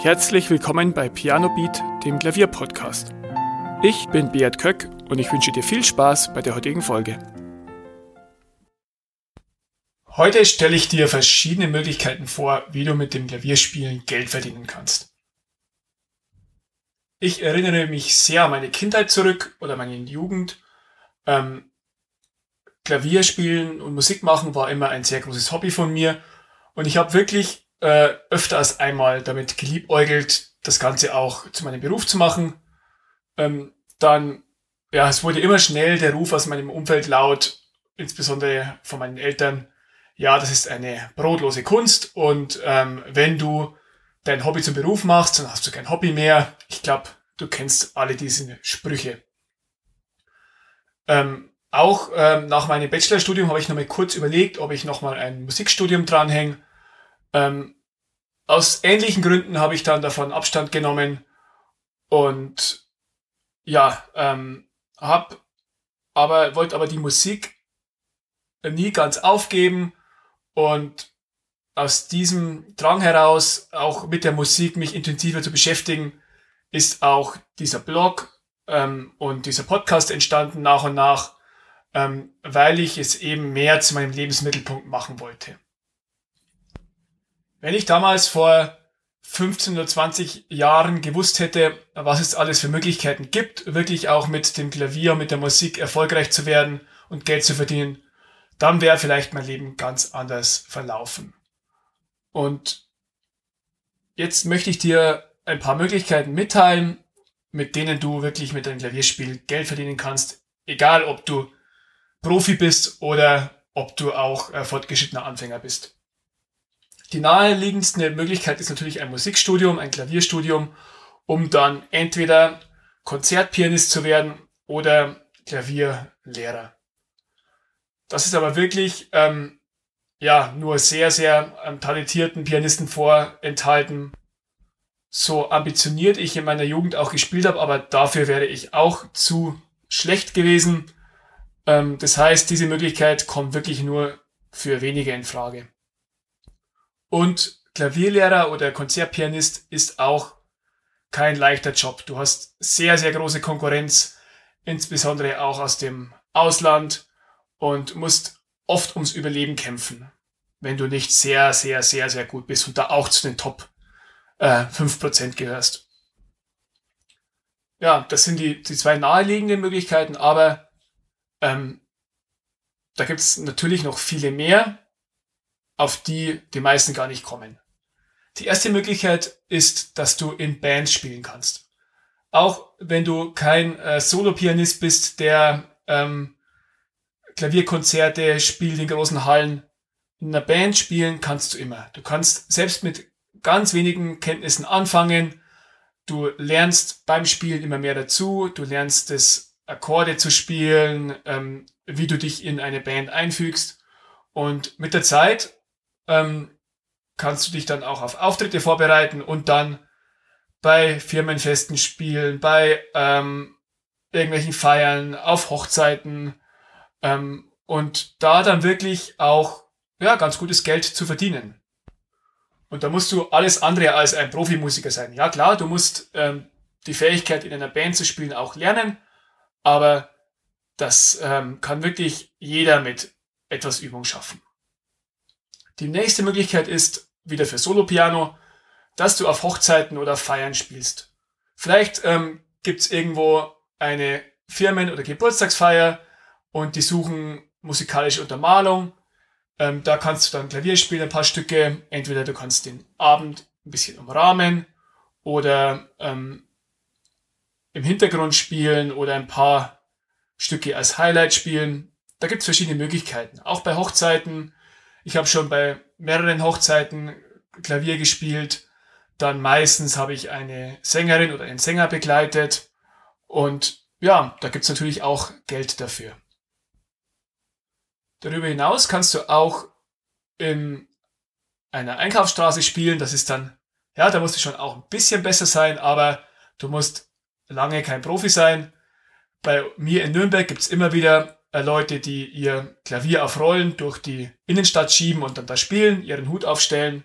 Herzlich willkommen bei Piano Beat, dem Klavierpodcast. Ich bin Beat Köck und ich wünsche dir viel Spaß bei der heutigen Folge. Heute stelle ich dir verschiedene Möglichkeiten vor, wie du mit dem Klavierspielen Geld verdienen kannst. Ich erinnere mich sehr an meine Kindheit zurück oder meine Jugend. Ähm, Klavierspielen und Musik machen war immer ein sehr großes Hobby von mir und ich habe wirklich äh, öfter als einmal damit geliebäugelt, das Ganze auch zu meinem Beruf zu machen. Ähm, dann, ja, es wurde immer schnell der Ruf aus meinem Umfeld laut, insbesondere von meinen Eltern, ja, das ist eine brotlose Kunst und ähm, wenn du dein Hobby zum Beruf machst, dann hast du kein Hobby mehr. Ich glaube, du kennst alle diese Sprüche. Ähm, auch ähm, nach meinem Bachelorstudium habe ich nochmal kurz überlegt, ob ich nochmal ein Musikstudium dranhänge. Ähm, aus ähnlichen Gründen habe ich dann davon Abstand genommen und ja, ähm, hab aber wollte aber die Musik nie ganz aufgeben und aus diesem Drang heraus auch mit der Musik mich intensiver zu beschäftigen, ist auch dieser Blog ähm, und dieser Podcast entstanden nach und nach, ähm, weil ich es eben mehr zu meinem Lebensmittelpunkt machen wollte. Wenn ich damals vor 15 oder 20 Jahren gewusst hätte, was es alles für Möglichkeiten gibt, wirklich auch mit dem Klavier, mit der Musik erfolgreich zu werden und Geld zu verdienen, dann wäre vielleicht mein Leben ganz anders verlaufen. Und jetzt möchte ich dir ein paar Möglichkeiten mitteilen, mit denen du wirklich mit deinem Klavierspiel Geld verdienen kannst, egal ob du Profi bist oder ob du auch äh, fortgeschrittener Anfänger bist. Die naheliegendste Möglichkeit ist natürlich ein Musikstudium, ein Klavierstudium, um dann entweder Konzertpianist zu werden oder Klavierlehrer. Das ist aber wirklich ähm, ja nur sehr, sehr ähm, talentierten Pianisten vorenthalten. So ambitioniert ich in meiner Jugend auch gespielt habe, aber dafür wäre ich auch zu schlecht gewesen. Ähm, das heißt, diese Möglichkeit kommt wirklich nur für wenige in Frage. Und Klavierlehrer oder Konzertpianist ist auch kein leichter Job. Du hast sehr, sehr große Konkurrenz, insbesondere auch aus dem Ausland und musst oft ums Überleben kämpfen, wenn du nicht sehr, sehr, sehr, sehr gut bist und da auch zu den Top äh, 5% gehörst. Ja, das sind die, die zwei naheliegenden Möglichkeiten, aber ähm, da gibt es natürlich noch viele mehr auf die die meisten gar nicht kommen. Die erste Möglichkeit ist, dass du in Bands spielen kannst. Auch wenn du kein äh, Solo-Pianist bist, der ähm, Klavierkonzerte spielt in großen Hallen. In einer Band spielen kannst du immer. Du kannst selbst mit ganz wenigen Kenntnissen anfangen. Du lernst beim Spielen immer mehr dazu. Du lernst das Akkorde zu spielen, ähm, wie du dich in eine Band einfügst. Und mit der Zeit ähm, kannst du dich dann auch auf Auftritte vorbereiten und dann bei Firmenfesten spielen, bei ähm, irgendwelchen Feiern, auf Hochzeiten ähm, und da dann wirklich auch ja ganz gutes Geld zu verdienen. Und da musst du alles andere als ein Profimusiker sein. Ja klar, du musst ähm, die Fähigkeit in einer Band zu spielen auch lernen, aber das ähm, kann wirklich jeder mit etwas Übung schaffen. Die nächste Möglichkeit ist wieder für Solo-Piano, dass du auf Hochzeiten oder Feiern spielst. Vielleicht ähm, gibt es irgendwo eine Firmen- oder Geburtstagsfeier und die suchen musikalische Untermalung. Ähm, da kannst du dann Klavier spielen, ein paar Stücke. Entweder du kannst den Abend ein bisschen umrahmen oder ähm, im Hintergrund spielen oder ein paar Stücke als Highlight spielen. Da gibt es verschiedene Möglichkeiten. Auch bei Hochzeiten ich habe schon bei mehreren Hochzeiten Klavier gespielt. Dann meistens habe ich eine Sängerin oder einen Sänger begleitet. Und ja, da gibt's natürlich auch Geld dafür. Darüber hinaus kannst du auch in einer Einkaufsstraße spielen. Das ist dann, ja, da musst du schon auch ein bisschen besser sein, aber du musst lange kein Profi sein. Bei mir in Nürnberg gibt's immer wieder Leute, die ihr Klavier auf Rollen durch die Innenstadt schieben und dann da spielen, ihren Hut aufstellen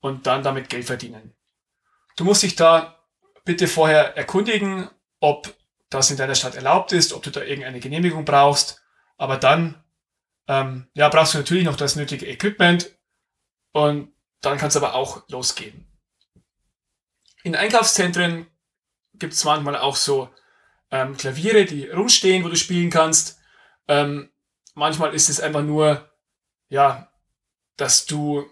und dann damit Geld verdienen. Du musst dich da bitte vorher erkundigen, ob das in deiner Stadt erlaubt ist, ob du da irgendeine Genehmigung brauchst. Aber dann ähm, ja, brauchst du natürlich noch das nötige Equipment und dann kann es aber auch losgehen. In Einkaufszentren gibt es manchmal auch so ähm, Klaviere, die rumstehen, wo du spielen kannst. Ähm, manchmal ist es einfach nur, ja, dass du,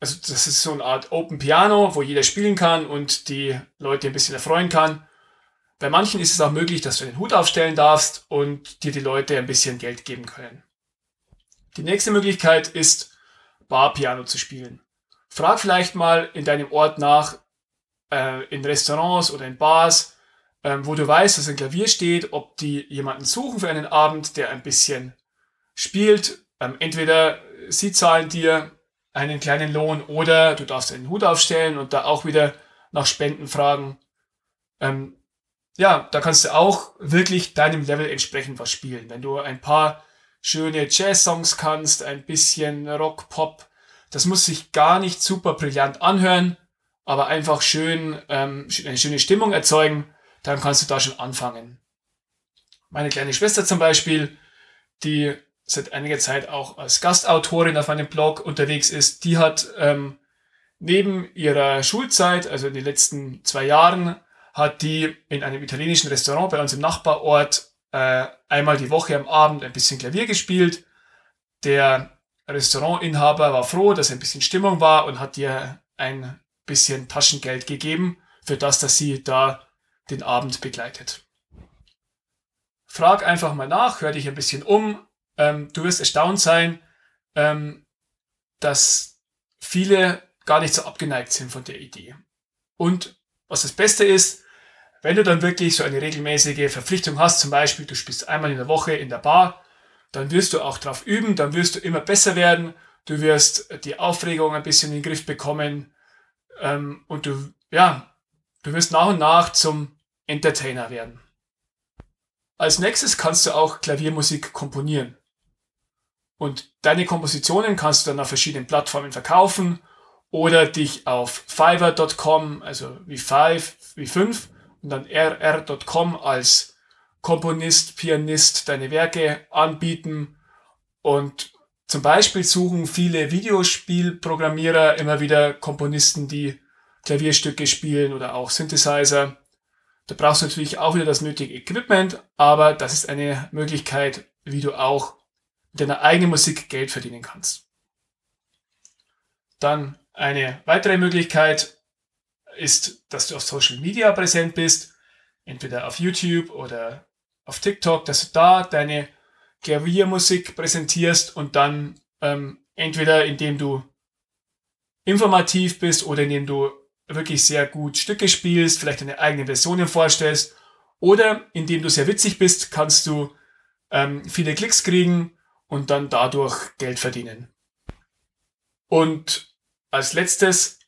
also das ist so eine Art Open Piano, wo jeder spielen kann und die Leute ein bisschen erfreuen kann. Bei manchen ist es auch möglich, dass du den Hut aufstellen darfst und dir die Leute ein bisschen Geld geben können. Die nächste Möglichkeit ist, Barpiano zu spielen. Frag vielleicht mal in deinem Ort nach, äh, in Restaurants oder in Bars, ähm, wo du weißt, dass ein Klavier steht, ob die jemanden suchen für einen Abend, der ein bisschen spielt. Ähm, entweder sie zahlen dir einen kleinen Lohn oder du darfst einen Hut aufstellen und da auch wieder nach Spenden fragen. Ähm, ja, da kannst du auch wirklich deinem Level entsprechend was spielen. Wenn du ein paar schöne Jazz-Songs kannst, ein bisschen Rock, Pop, das muss sich gar nicht super brillant anhören, aber einfach schön ähm, eine schöne Stimmung erzeugen, dann kannst du da schon anfangen. Meine kleine Schwester zum Beispiel, die seit einiger Zeit auch als Gastautorin auf einem Blog unterwegs ist, die hat ähm, neben ihrer Schulzeit, also in den letzten zwei Jahren, hat die in einem italienischen Restaurant bei uns im Nachbarort äh, einmal die Woche am Abend ein bisschen Klavier gespielt. Der Restaurantinhaber war froh, dass ein bisschen Stimmung war und hat ihr ein bisschen Taschengeld gegeben für das, dass sie da den Abend begleitet. Frag einfach mal nach, hör dich ein bisschen um. Ähm, du wirst erstaunt sein, ähm, dass viele gar nicht so abgeneigt sind von der Idee. Und was das Beste ist, wenn du dann wirklich so eine regelmäßige Verpflichtung hast, zum Beispiel du spielst einmal in der Woche in der Bar, dann wirst du auch drauf üben, dann wirst du immer besser werden, du wirst die Aufregung ein bisschen in den Griff bekommen ähm, und du, ja, du wirst nach und nach zum Entertainer werden. Als nächstes kannst du auch Klaviermusik komponieren. Und deine Kompositionen kannst du dann auf verschiedenen Plattformen verkaufen oder dich auf fiverr.com, also wie five, wie fünf, und dann rr.com als Komponist, Pianist deine Werke anbieten und zum Beispiel suchen viele Videospielprogrammierer immer wieder Komponisten, die Klavierstücke spielen oder auch Synthesizer. Da brauchst du natürlich auch wieder das nötige Equipment, aber das ist eine Möglichkeit, wie du auch mit deiner eigenen Musik Geld verdienen kannst. Dann eine weitere Möglichkeit, ist, dass du auf Social Media präsent bist, entweder auf YouTube oder auf TikTok, dass du da deine Klaviermusik präsentierst und dann ähm, entweder indem du informativ bist oder indem du wirklich sehr gut Stücke spielst, vielleicht deine eigenen Versionen vorstellst oder indem du sehr witzig bist, kannst du ähm, viele Klicks kriegen und dann dadurch Geld verdienen. Und als letztes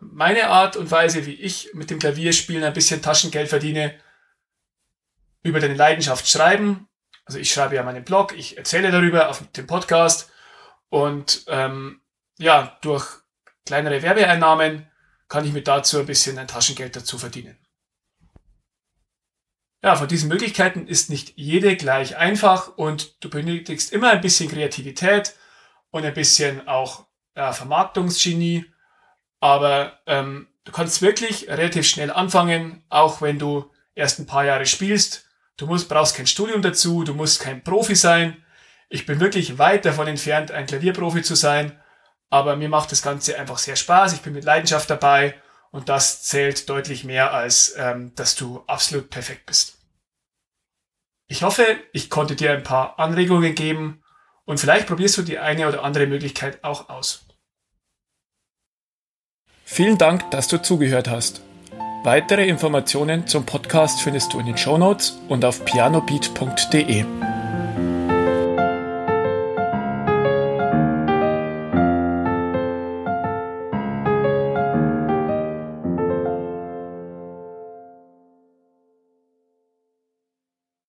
meine Art und Weise, wie ich mit dem Klavierspielen ein bisschen Taschengeld verdiene, über deine Leidenschaft schreiben. Also ich schreibe ja meinen Blog, ich erzähle darüber auf dem Podcast und ähm, ja, durch kleinere Werbeeinnahmen kann ich mir dazu ein bisschen ein Taschengeld dazu verdienen. Ja, von diesen Möglichkeiten ist nicht jede gleich einfach und du benötigst immer ein bisschen Kreativität und ein bisschen auch ja, Vermarktungsgenie aber ähm, du kannst wirklich relativ schnell anfangen, auch wenn du erst ein paar Jahre spielst. Du musst, brauchst kein Studium dazu, du musst kein Profi sein. Ich bin wirklich weit davon entfernt, ein Klavierprofi zu sein, aber mir macht das Ganze einfach sehr Spaß. Ich bin mit Leidenschaft dabei und das zählt deutlich mehr, als ähm, dass du absolut perfekt bist. Ich hoffe, ich konnte dir ein paar Anregungen geben und vielleicht probierst du die eine oder andere Möglichkeit auch aus. Vielen Dank, dass du zugehört hast. Weitere Informationen zum Podcast findest du in den Show Notes und auf pianobeat.de.